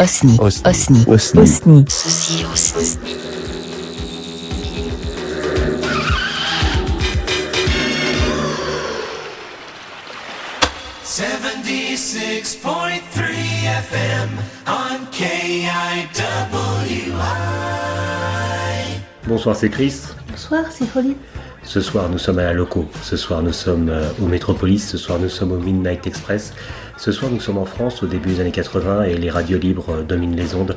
Osni. Osni. Osni. Osni. Ceci Osni. Seventy-six point three FM on KIWI. Bonsoir, c'est Chris. Bonsoir, c'est Holly. Ce soir, nous sommes à la Loco. Ce soir, nous sommes euh, au Métropolis. Ce soir, nous sommes au Midnight Express. Ce soir, nous sommes en France au début des années 80 et les radios libres dominent les ondes.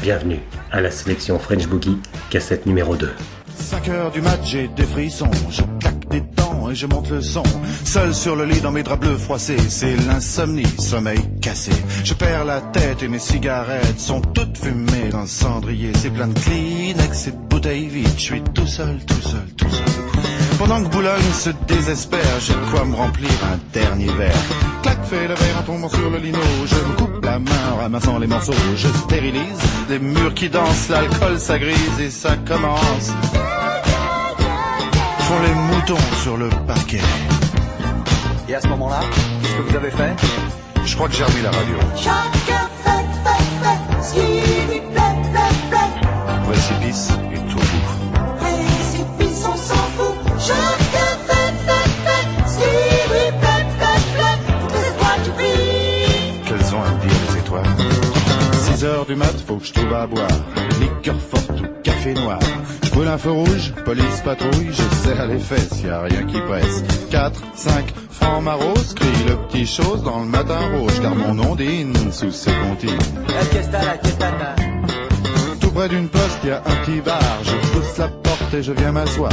Bienvenue à la sélection French Boogie, cassette numéro 2. 5 heures du match, j'ai des frissons, je claque des dents et je monte le son. Seul sur le lit dans mes draps bleus froissés, c'est l'insomnie, sommeil cassé. Je perds la tête et mes cigarettes sont toutes fumées dans le cendrier. C'est plein de Kleenex et de bouteilles vides, je suis tout seul, tout seul, tout seul. Pendant que Boulogne se désespère, j'ai de quoi me remplir un dernier verre. Clac, fais le verre en tombant sur le lino. Je me coupe la main en ramassant les morceaux. Je stérilise les murs qui dansent, l'alcool ça grise et ça commence. Font les moutons sur le parquet. Et à ce moment-là, qu'est-ce que vous avez fait? Je crois que j'ai remis la radio. Chacun fait, fait, fait ce qui lui plaît, plaît, plaît. Précipice 6 heures du mat, faut que je trouve à boire. Liqueur forte ou café noir. Je brûle un feu rouge, police patrouille, je serre les fesses, y a rien qui presse. 4, 5, francs maros, crie le petit chose dans le matin rouge, car mon ondine sous ses comptines. Tout près d'une poste, y a un petit bar. Je pousse la porte et je viens m'asseoir.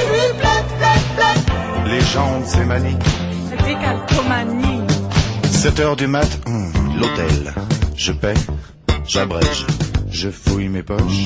plaît. Les gens ont ces manies. C'était calcomanie. 7 heures du mat, hum, l'hôtel. Je paie, j'abrège, je fouille mes poches.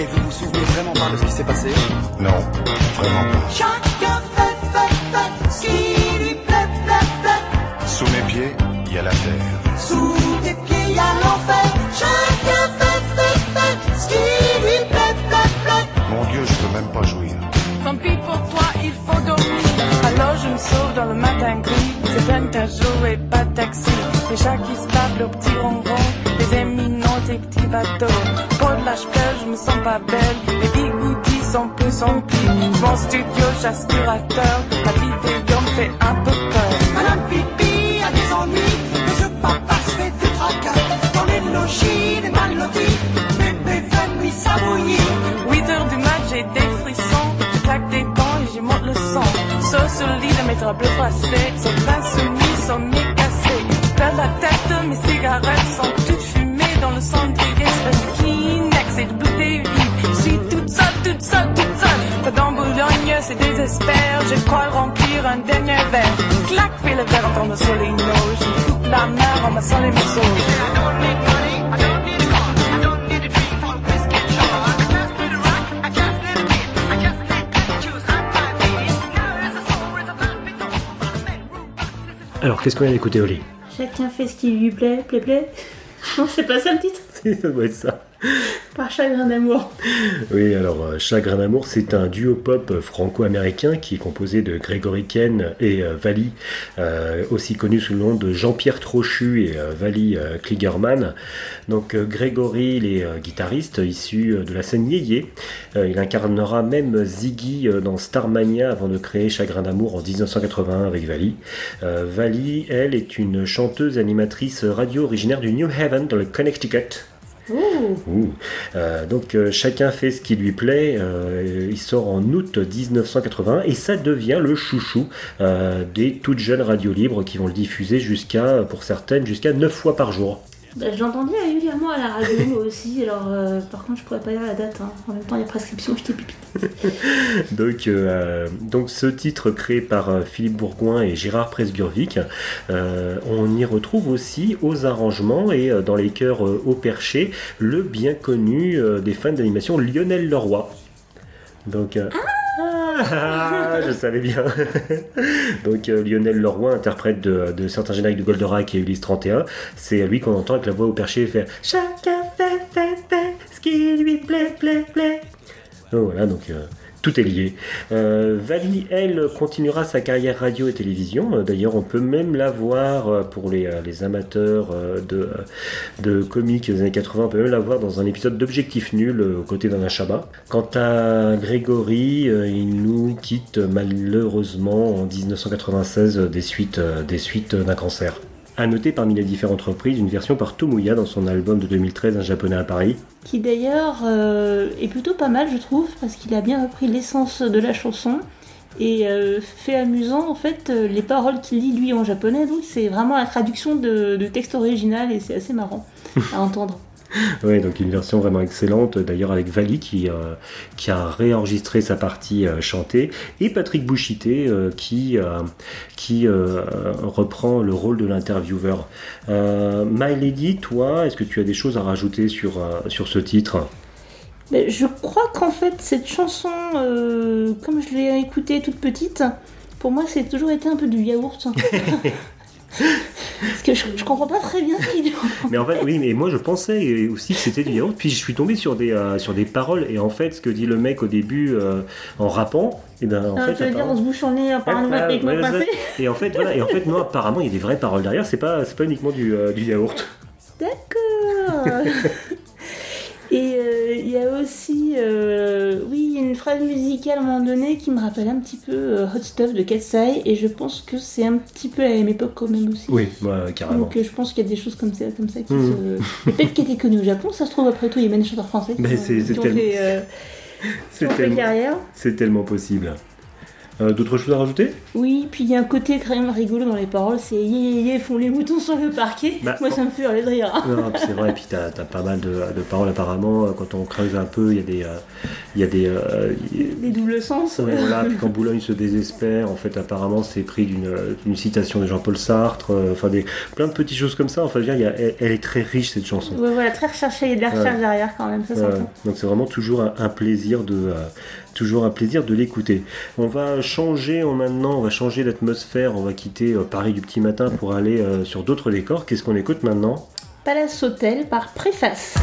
Et vous vous souvenez vraiment pas de ce qui s'est passé Non, vraiment pas. Chacun fait, fait, fait ce qui lui plaît, plaît, plaît. Sous mes pieds, il y a la terre. Sous tes pieds, y a l'enfer. Chacun fait, fait, fait ce qui lui plaît, plaît, plaît. Mon Dieu, je peux même pas jouir. Tant pis pour toi, il faut dormir. Alors je me sauve dans le matin gris. C'est peine à jouer, pas de taxi. Les chats qui se tapent le petit ronron. Petits bateaux. Pour de l'âge pleure, je me sens pas belle. Les bigoudis sont plus remplis. Mon studio, j'aspirateur. La vidéo me fait un peu peur. Madame Pipi a des ennuis. Monsieur Papa se fait du tracas. Dans les logis, les mal lotis. Bébé fait nuit s'abouillir. 8 heures du mat, j'ai des frissons. Je claque des dents et j'y monte le son. Sauf sur le lit de mes draps bleus froissés. Son pain soumis, son nez cassé. Perds la tête, mes cigarettes sont C'est désespère. Je crois remplir un dernier verre. Clac, fais le verre en tombant sur les noix. Je coupe la mer en massant les morceaux. Alors, qu'est-ce qu'on vient d'écouter, Oli? Chacun fait ce qui lui plaît, plaît, plaît. Non, c'est pas ça le titre? Ça doit être ça. Par chagrin d'amour. Oui, alors euh, Chagrin d'amour, c'est un duo pop franco-américain qui est composé de Grégory Ken et euh, Vali, euh, aussi connu sous le nom de Jean-Pierre Trochu et euh, Vali euh, Kligerman. Donc euh, Grégory, il est euh, guitariste issu euh, de la scène yéyé. Euh, il incarnera même Ziggy euh, dans Starmania avant de créer Chagrin d'amour en 1981 avec Vali. Euh, Vali, elle, est une chanteuse animatrice radio originaire du New Haven dans le Connecticut. Euh, donc euh, chacun fait ce qui lui plaît. Euh, il sort en août 1980 et ça devient le chouchou des toutes jeunes radios libres qui vont le diffuser jusqu'à, pour certaines, jusqu'à 9 fois par jour. Bah, je l'entendais régulièrement à la radio aussi, alors euh, par contre je pourrais pas dire la date. hein. En même temps il y a prescription, j'étais pipi. Donc, euh, donc ce titre créé par euh, Philippe Bourgoin et Gérard Presgurvic, euh, on y retrouve aussi aux arrangements et euh, dans les chœurs euh, au perché le bien connu euh, des fans d'animation Lionel Leroy. Donc, euh, ah, je savais bien. Donc euh, Lionel Leroy, interprète de, certains génériques de Goldorak et Ulysse 31, c'est lui qu'on entend avec la voix au perché faire Chacun fait, fait, fait ce qui lui plaît, plaît, plaît. Donc voilà, donc euh, tout est lié. Euh, Vali, elle, continuera sa carrière radio et télévision. Euh, D'ailleurs, on peut même la voir euh, pour les, euh, les amateurs de, de comiques des années 80, on peut même la voir dans un épisode d'Objectif Nul aux côtés d'Anna Chabat. Quant à Grégory, il nous quitte malheureusement en 1996 euh, des suites, des suites d'un cancer. À noter parmi les différentes reprises une version par Tomoya dans son album de 2013 Un japonais à Paris. Qui d'ailleurs euh, est plutôt pas mal je trouve, parce qu'il a bien repris l'essence de la chanson. Et euh, fait amusant en fait euh, les paroles qu'il lit lui en japonais, donc c'est vraiment la traduction de texte original et c'est assez marrant à entendre. Oui, donc une version vraiment excellente, d'ailleurs avec Vali qui, euh, qui a réenregistré sa partie euh, chantée, et Patrick Bouchité euh, qui, qui reprend le rôle de l'intervieweur. My Lady, toi, est-ce que tu as des choses à rajouter sur, sur ce titre? Mais je crois qu'en fait, cette chanson, comme je l'ai écoutée toute petite, pour moi, c'est toujours été un peu du yaourt. Parce que je, je comprends pas très bien ce qu'il dit. Mais en fait, oui, mais moi je pensais aussi que c'était du yaourt, puis je suis tombé sur des, euh, sur des paroles, et en fait, ce que dit le mec au début euh, en rappant, et ben en Ah, fait. tu veux dire, apparemment- on se bouche en nez par un Ouais, avec ouais, pincé Et en fait, voilà, et en fait, non, apparemment, il y a des vraies paroles derrière. C'est pas, c'est pas uniquement du, euh, du yaourt. D'accord Et il y a aussi, oui, phrase musicale à un moment donné qui me rappelle un petit peu euh, Hot Stuff de Katsai, et je pense que c'est un petit peu à la même époque quand même aussi. Oui, ouais, carrément. Donc euh, je pense qu'il y a des choses comme ça, comme ça qui Mhm. se... Peut-être qui étaient connues au Japon, ça se trouve après tout, il y a même des chanteurs français qui, ont- c'est- c'est qui ont tellement- fait, euh, qui C'est ont fait tellement, carrière. c'est tellement possible. Euh, D'autres choses à rajouter Oui, puis il y a un côté quand même rigolo dans les paroles, c'est yé yé yé, font les moutons sur le parquet. Bah, Moi ça me fait hurler de rire. Non, c'est vrai, et puis t'as as pas mal de, de paroles apparemment. euh, Quand on creuse un peu, il y a des. euh, Il y a des euh, Des doubles sens. Ouais, voilà, puis quand Boulogne se désespère, en fait, apparemment, c'est pris d'une citation de Jean-Paul Sartre, enfin, des, plein de petites choses comme ça. Enfin, je veux dire, il y a- elle, elle est très riche, cette chanson. Ouais, voilà, très recherché, il y a de la recherche Ouais. derrière quand même, ça s'entend. donc c'est vraiment toujours un, un plaisir de toujours un plaisir de l'écouter. On va changer en maintenant, on va changer d'atmosphère, on va quitter euh, Paris du petit matin pour aller euh, sur d'autres décors. Qu'est-ce qu'on écoute maintenant? Palace Hotel par Préface.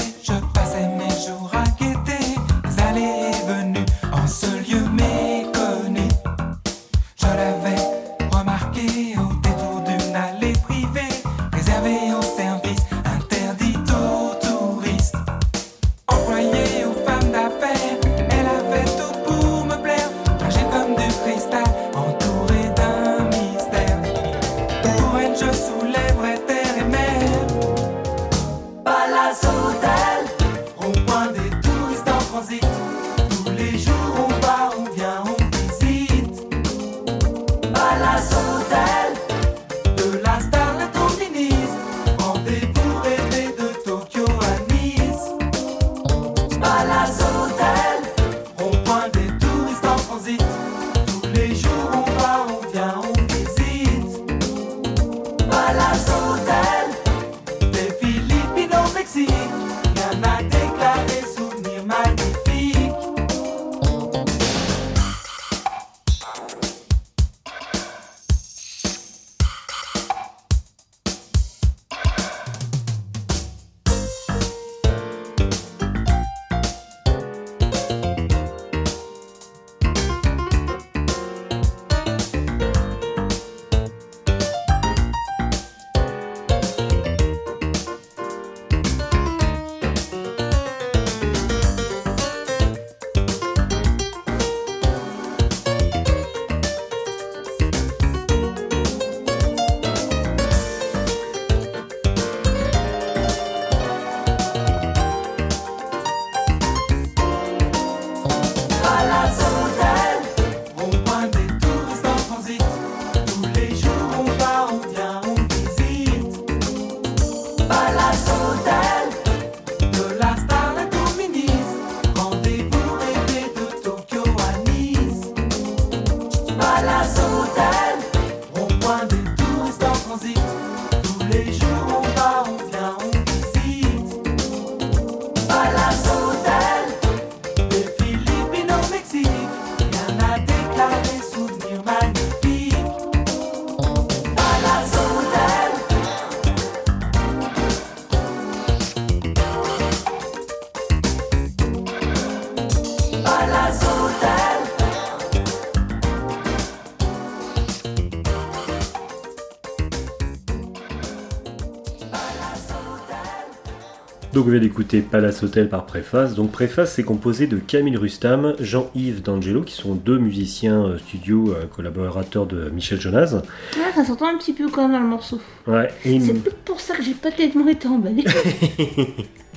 Sans Donc on vient d'écouter Palace Hotel par Préface. Donc Préface c'est composé de Camille Rustam, Jean-Yves D'Angelo qui sont deux musiciens euh, studio euh, collaborateurs de Michel Jonas. Ah, ça s'entend un petit peu quand même dans le morceau. Ouais, et, C'est peut-être pour ça que j'ai pas tellement été emballée.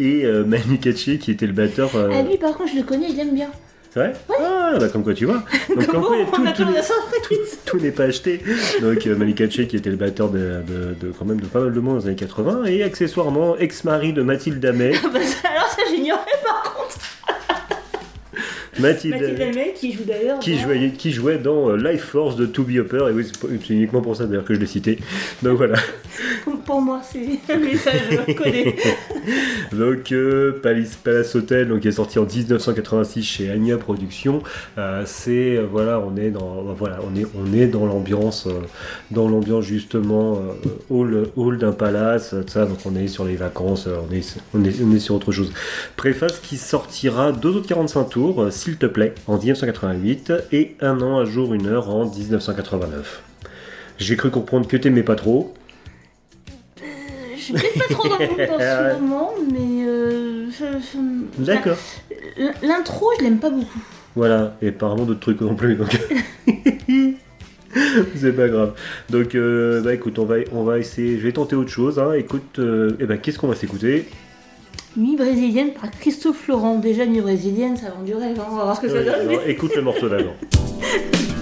et euh, Manu Katché qui était le batteur. Ah lui par contre je le connais, il aime bien. C'est vrai Ah bah comme quoi tu vois. Donc comme quoi, tout, tout n'est- tout pas acheté. Donc euh, Katché qui était le batteur de, de- de- quand même de pas mal de monde dans les années 80 et accessoirement ex-mari de Mathilde Damet. Ah bah alors ça j'ignorais par contre. Mathilde, Mathilde qui joue d'ailleurs. qui dans- jouait, qui jouait dans euh, Life Force de To Be Upper, et oui, c'est uniquement pour ça d'ailleurs que je l'ai cité. Donc voilà. Pour, moi c'est un message connais. Donc euh, Palace, Palace Hotel, donc qui est sorti en 1986 chez Anya Productions. Euh, c'est euh, voilà, on est dans voilà, on est on est dans l'ambiance, dans l'ambiance justement hall hall d'un palace, ça. Donc on est sur les vacances, on est on est on est sur autre chose. Préface qui sortira deux autres 45 tours, s'il te plaît, en 1988 et un an, un jour, une heure en 1989. J'ai cru comprendre que t'aimais pas trop. Je suis peut-être pas trop dans le mood dans ce moment, mais euh, je- D'accord. L'intro je l'aime pas beaucoup. Voilà, et apparemment d'autres trucs non plus, donc c'est pas grave. Donc euh, bah écoute, on va, on va essayer, je vais tenter autre chose. Hein. Écoute, euh, eh ben, qu'est-ce qu'on va s'écouter? Mi brésilienne par Christophe Laurent. Déjà mi brésilienne, ça vend du rêve, hein, on va voir ce que ça donne. alors, Écoute le morceau d'avant.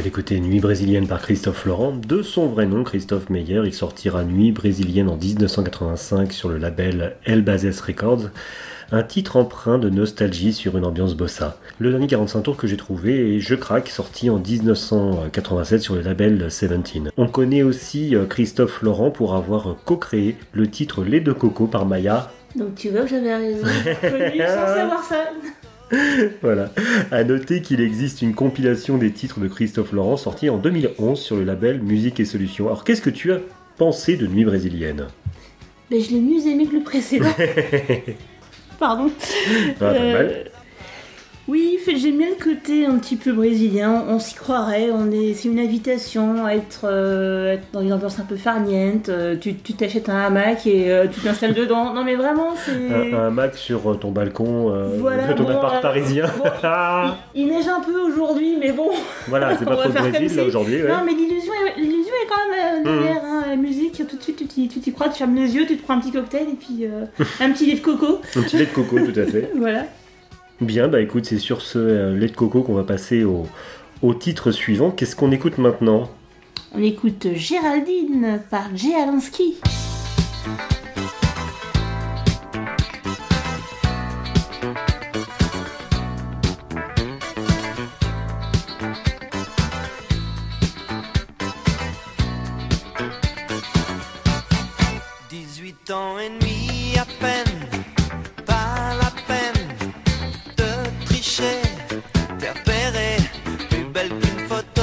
On vient d'écouter Nuit brésilienne par Christophe Laurent. De son vrai nom, Christophe Meyer, il sortira Nuit brésilienne en 1985 sur le label El Bases Records. Un titre empreint de nostalgie sur une ambiance bossa. Le dernier 45 tours que j'ai trouvé est Je craque, sorti en 1987 sur le label Seventeen. On connaît aussi euh, Christophe Laurent pour avoir co-créé le titre Lait de coco par Maya. Donc tu vois que j'avais raison. Connu sans savoir ça. Voilà. À noter qu'il existe une compilation des titres de Christophe Laurent sortie en 2011 sur le label Musique et Solutions. Alors qu'est-ce que tu as pensé de Nuit brésilienne? Mais je l'ai mieux aimé que le précédent. Pardon. Ah, pas Euh, mal. Oui, j'aime bien le côté un petit peu brésilien. On s'y croirait. On est, c'est une invitation à être, euh, être dans une ambiance un peu farniente. Euh, tu, t'achètes un hamac et euh, tu t'installes dedans. Non mais vraiment, c'est. Un, un Mac sur ton balcon Voilà, de ton bon, appart parisien. bon, il, il neige un peu aujourd'hui, mais bon. voilà, c'est pas trop le Brésil là aujourd'hui. ouais. Non, mais l'illusion est, l'illusion est quand même Mhm. derrière hein, la musique. Tout de suite, tu t'y, crois, tu fermes les yeux, tu te prends un petit cocktail et puis un petit lait de coco. Un petit lait de coco, tout à fait. Voilà. Bien, bah écoute, c'est sur ce euh, lait de coco qu'on va passer au, au titre suivant. Qu'est-ce qu'on écoute maintenant? On écoute Géraldine par Jay Alansky. Dix-huit ans plus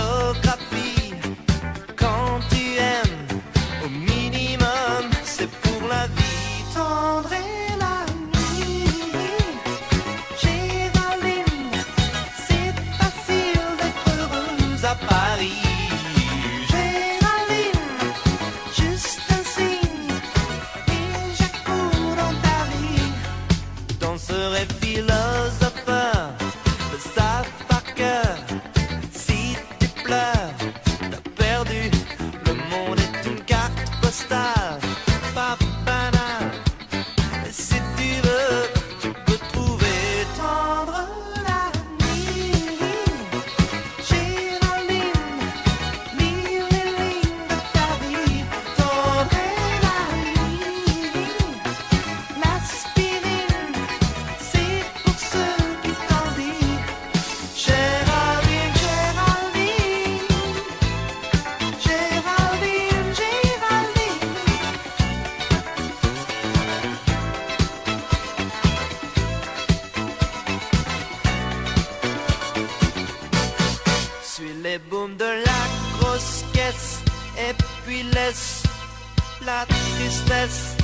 la tristesse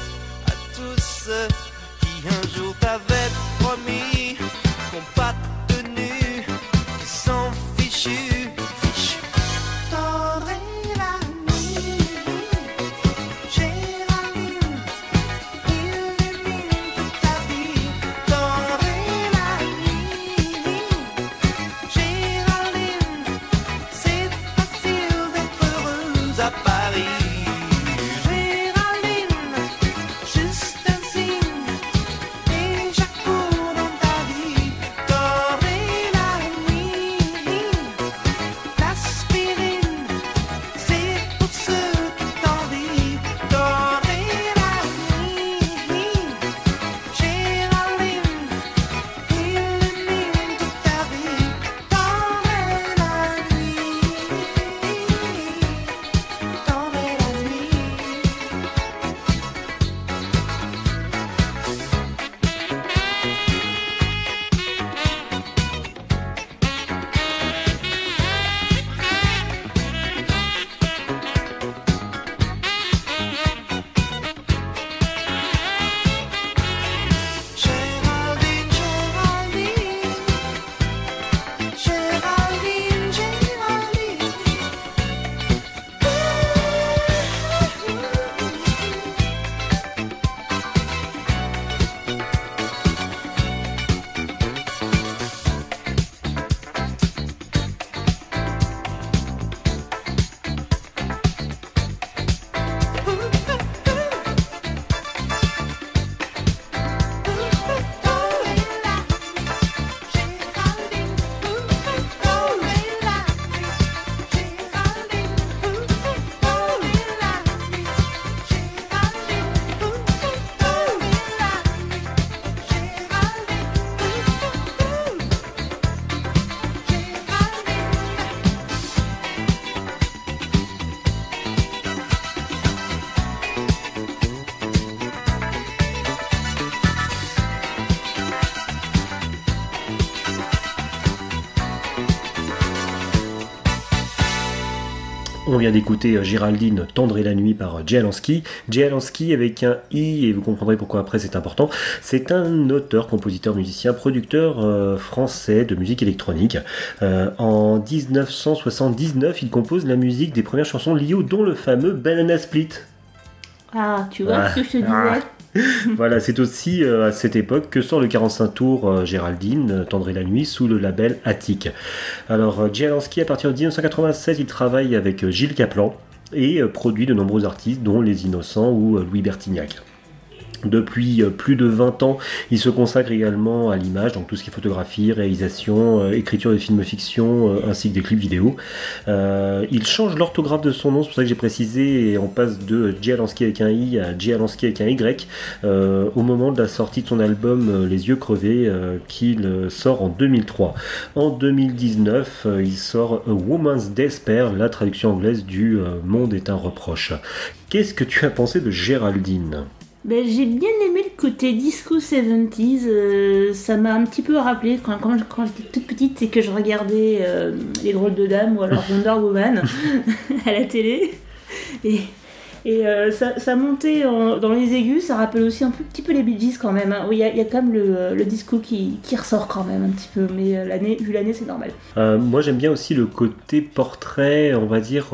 à tous On vient d'écouter euh, Géraldine Tendre et la nuit par euh. Jay Alansky avec un i, et vous comprendrez pourquoi après c'est important. C'est un auteur, compositeur, musicien, producteur euh, français de musique électronique. Euh, en 1979, il compose la musique des premières chansons Lio, dont le fameux Banana Split. Ah, tu vois Ah. ce que je te disais? Ah. voilà, c'est aussi euh, à cette époque que sort le 45 tours euh, Géraldine, euh, Tendre et la nuit, sous le label Attic. Alors, Jay Alansky, à partir de 1996, il travaille avec Gilles Caplan et produit de nombreux artistes, dont Les Innocents ou Louis Bertignac. Depuis euh, plus de 20 ans, il se consacre également à l'image, donc tout ce qui est photographie, réalisation, euh, écriture de films fiction, euh, ainsi que des clips vidéo. Il change l'orthographe de son nom, c'est pour ça que j'ai précisé, et on passe de J. Alansky avec un I à J. Alansky avec un Y, au moment de la sortie de son album Les yeux crevés, qu'il sort en 2003. En 2019, euh, il sort A Woman's Despair, la traduction anglaise du Monde est un reproche. Qu'est-ce que tu as pensé de Géraldine? Ben, j'ai bien aimé le côté disco 70s. euh, ça m'a un petit peu rappelé quand, quand, quand j'étais toute petite et que je regardais euh, Les Drôles de Dames ou alors Wonder Woman à la télé. Et, et euh, ça, ça montait en- dans les aigus. Ça rappelle aussi un peu, petit peu les Bee Gees quand même. hein. Oui, Il y, y a quand même le, le disco qui, qui ressort quand même un petit peu. Mais l'année, vu l'année, c'est normal. Moi j'aime bien aussi le côté portrait, on va dire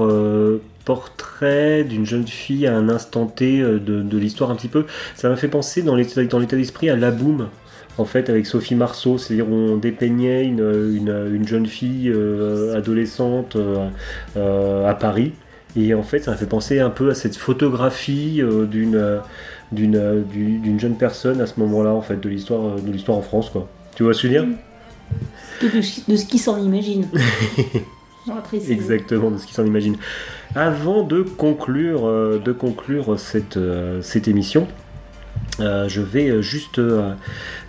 portrait d'une jeune fille à un instant T euh, de, de l'histoire un petit peu. Ça m'a fait penser dans l'état d'esprit à La Boom. En fait, avec Sophie Marceau, c'est-à-dire on dépeignait une, une, une jeune fille euh, adolescente euh, euh, à Paris. Et en fait, ça m'a fait penser un peu à cette photographie d'une d'une du- d'une jeune personne à ce moment-là, en fait, de l'histoire de l'histoire en France, quoi. Tu vois ce que je veux dire? De, de, de ce qui s'en imagine. Exactement, de ce qui s'en imagine. Avant de conclure, euh, de conclure cette, euh, cette émission, euh, je vais euh, juste, euh,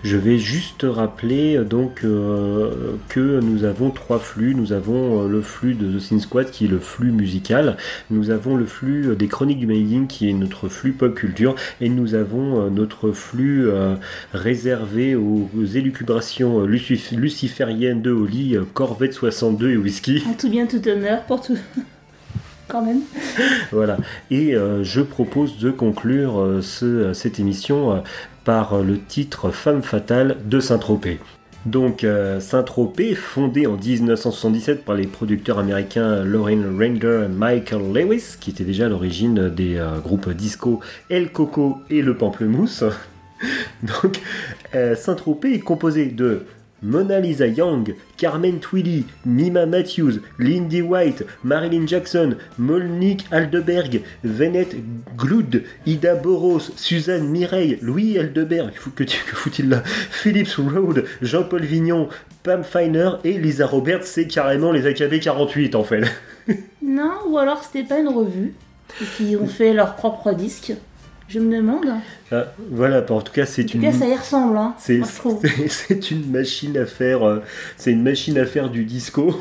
je vais juste rappeler que nous avons trois flux. Nous avons le flux de The Sin Squad qui est le flux musical. Nous avons le flux des chroniques du Maïding qui est notre flux pop culture. Et nous avons notre flux réservé aux, élucubrations lucif- lucifériennes de euh, Corvette 62 et whisky. En tout bien, tout honneur pour tout. Même. Voilà. Et euh, je propose de conclure euh, ce- cette émission euh, par euh, le titre Femme fatale de Saint-Tropez. Donc euh, Saint-Tropez, fondé en 1977 par les producteurs américains Lauren Render et Michael Lewis, qui étaient déjà à l'origine des euh, groupes disco El Coco et Le Pamplemousse. Donc euh, Saint-Tropez est composé de Mona Lisa Young, Carmen Twilly, Mima Matthews, Lindy White, Marilyn Jackson, Molnick Aldeberg, Venette Gloud, Ida Boros, Suzanne Mireille, Louis Aldeberg, que, que fout-il là Philips Road, Jean-Paul Vignon, Pam Feiner et Lisa Roberts, c'est carrément les AKB 48 en fait. Non, ou alors c'était pas une revue qui ont fait leur propre disque. Je me demande. En Ah, voilà, en tout cas c'est tout une... cas, ça y ressemble, hein. C'est moi, je trouve. c'est- c'est une machine à faire, euh, c'est une machine à faire du disco.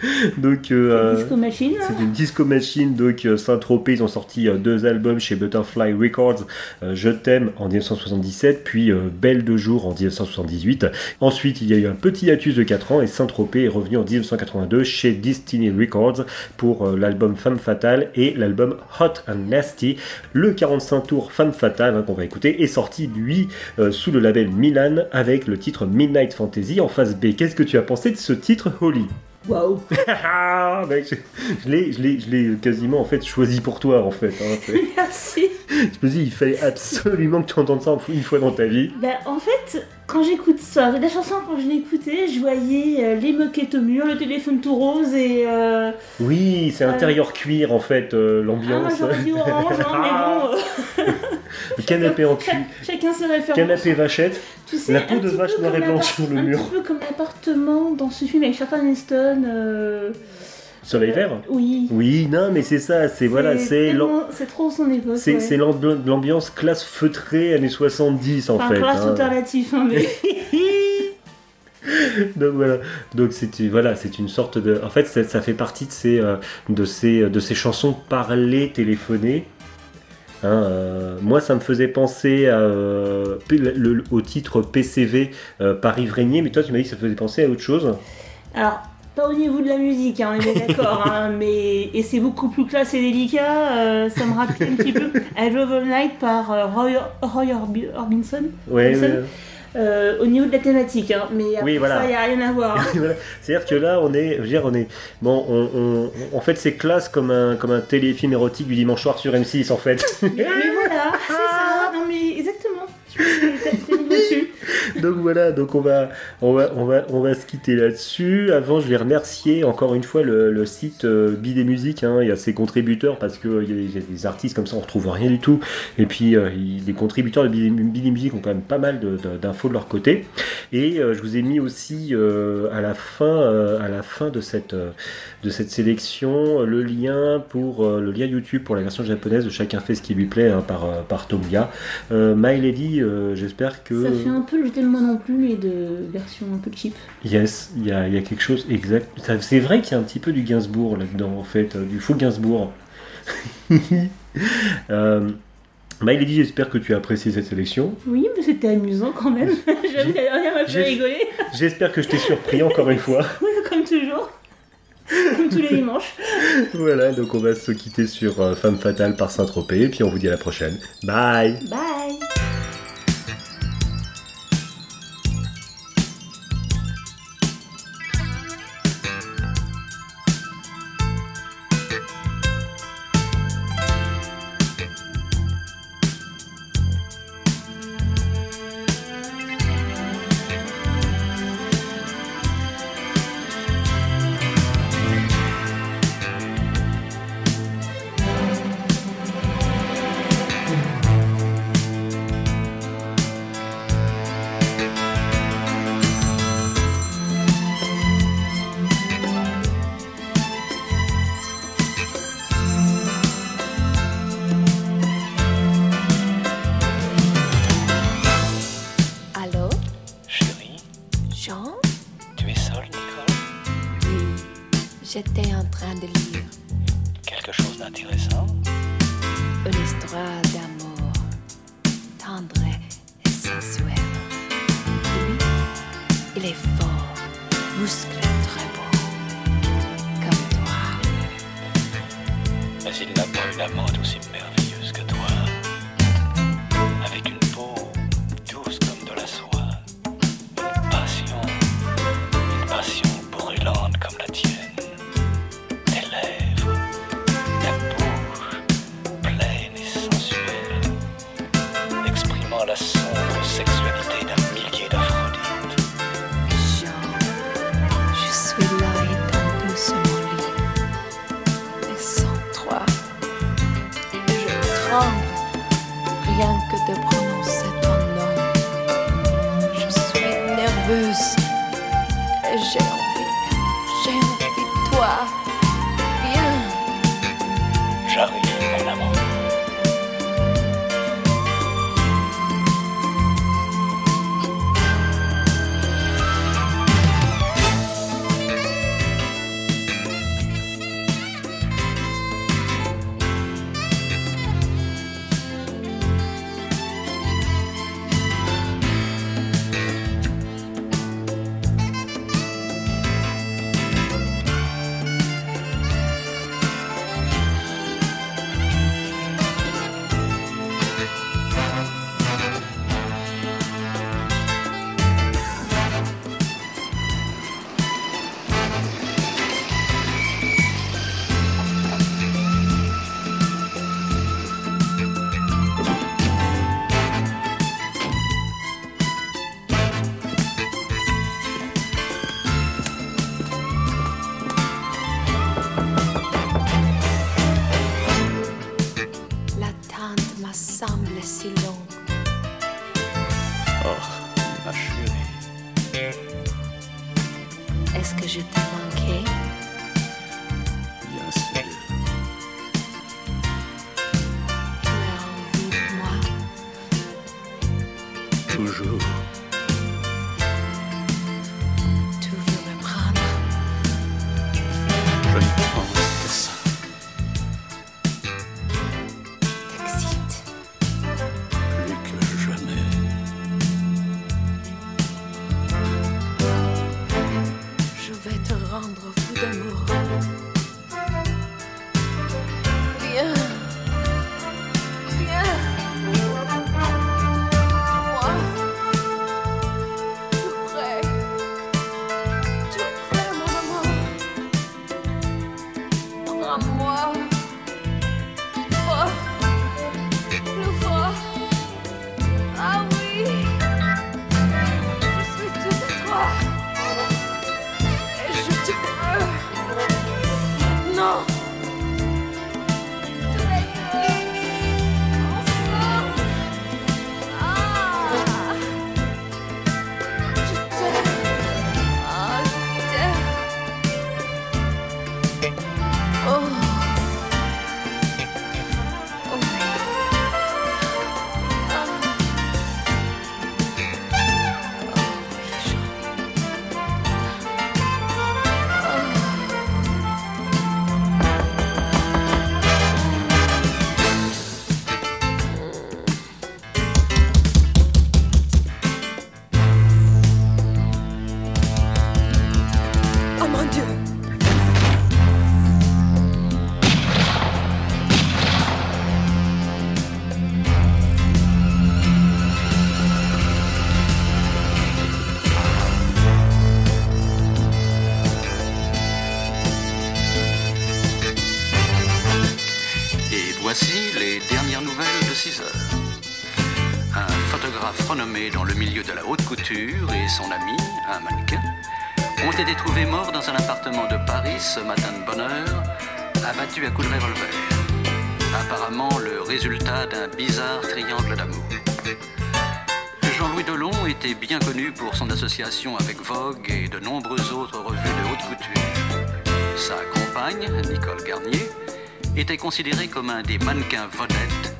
Donc, euh, Disco Machine. hein. c'est une disco machine. Donc, euh, Saint-Tropez, ils ont sorti euh, deux albums chez Butterfly Records. euh, Je t'aime en 1977, puis euh, Belle de jour en 1978. Ensuite, il y a eu un petit hiatus de 4 ans et Saint-Tropez est revenu en 1982 chez Destiny Records pour euh, l'album Femme Fatale et l'album Hot and Nasty. Le 45 tours Femme Fatale hein, qu'on va écouter est sorti lui euh, sous le label Milan avec le titre Midnight Fantasy en face B. Qu'est-ce que tu as pensé de ce titre, Holly? Waouh. Ah, mec, je, je l'ai, je l'ai, je l'ai quasiment en fait choisi pour toi en fait. hein, Merci. je me dis, il fallait absolument que tu entendes ça une fois dans ta vie. Bah, en fait, quand j'écoute ça, la chanson, quand je l'écoutais, je voyais euh, les moquettes au mur, le téléphone tout rose et. euh, Oui, c'est Ouais. intérieur cuir en fait, euh, Ah, l'ambiance. j'aurais dit orange, hein, mais bon. euh, Le canapé en chaque- chacun ses références. canapé vachette, Tu sais, la un peau de vache noire et blanche sur le Un mur. petit peu comme l'appartement dans ce film avec Charlton Heston. Euh, soleil vert. Oui. Oui, non, mais c'est ça, c'est voilà, c'est C'est trop son époque. c'est ouais. l'ambiance classe feutrée années 70 en Enfin, fait. classe hein. alternative, hein, mais. Donc voilà, donc c'est voilà, c'est une sorte de, en fait, ça, ça fait partie de ces, euh, de ces, de ces chansons parlées, téléphonées. Hein, euh, moi, ça me faisait penser à, euh, P- le- au titre PCV euh, Paris Vrégnier, mais toi, tu m'as dit que ça faisait penser à autre chose. Alors, Pas au niveau de la musique, hein, on est bien d'accord, hein, mais et c'est beaucoup plus classe et délicat. euh, ça me rappelle un petit peu I Drove All Night par euh, Roy, Roy Orbi- Orbison. Ouais, Orbison. ouais. Euh, au niveau de la thématique, hein, mais après Oui, voilà. ça, il n'y a rien à voir. Voilà. C'est-à-dire que là, on est, je veux dire, on est, bon, on, en fait, c'est classe comme un, comme un téléfilm érotique du dimanche soir sur M6, en fait. mais, mais voilà, c'est ça. Non mais exactement. T'as-. Donc voilà, donc on va, se quitter là-dessus. Avant, je vais remercier encore une fois le, site euh, Musique. Hein, y a ses contributeurs parce que euh, y, a- des artistes comme ça, on retrouve rien du tout. Et puis euh, les contributeurs de Bidé, ont quand même pas mal d'infos de leur côté. Et euh, je vous ai mis aussi euh, à la fin, à de cette, de cette sélection, euh, le lien pour euh, le lien YouTube pour la version japonaise de Chacun fait ce qui lui plaît hein, par, euh, par Tomiya. Euh, My Lady, euh, j'espère que. Ça fait un peu le moi non plus, mais de version un peu cheap. Yes, il y a, y a quelque chose exact. C'est vrai qu'il y a un petit peu du Gainsbourg là-dedans, en fait, du faux Gainsbourg. My Lady, j'espère que tu as apprécié cette sélection. Oui, mais c'était amusant quand même. J'avoue qu'elle rien m'a fait j'ai- rigoler, J'espère que je t'ai surpris encore une fois. comme toujours. Comme tous les dimanches. Voilà, donc on va se quitter sur euh, Femme Fatale par Saint-Tropez, et puis on vous dit à la prochaine. Bye Bye nervous m'a semblé si longue. Oh, ma chérie. Est-ce que je t'ai manqué? Trouvés morts dans un appartement de Paris ce matin de bonne heure, abattus à coups de revolver. Apparemment le résultat d'un bizarre triangle d'amour. Jean-Louis Delon était bien connu pour son association avec Vogue et de nombreuses autres revues de haute couture. Sa compagne, Nicole Garnier, était considérée comme un des mannequins vedettes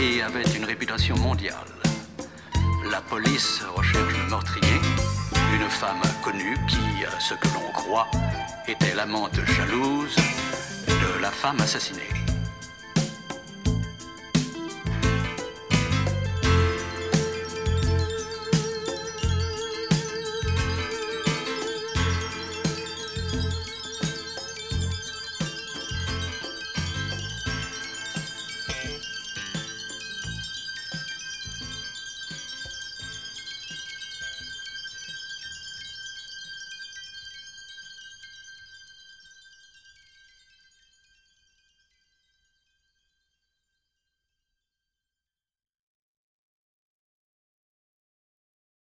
et avait une réputation mondiale. La police recherche le meurtrier, une femme connue qui, à ce que l'on croit, était l'amante jalouse de la femme assassinée.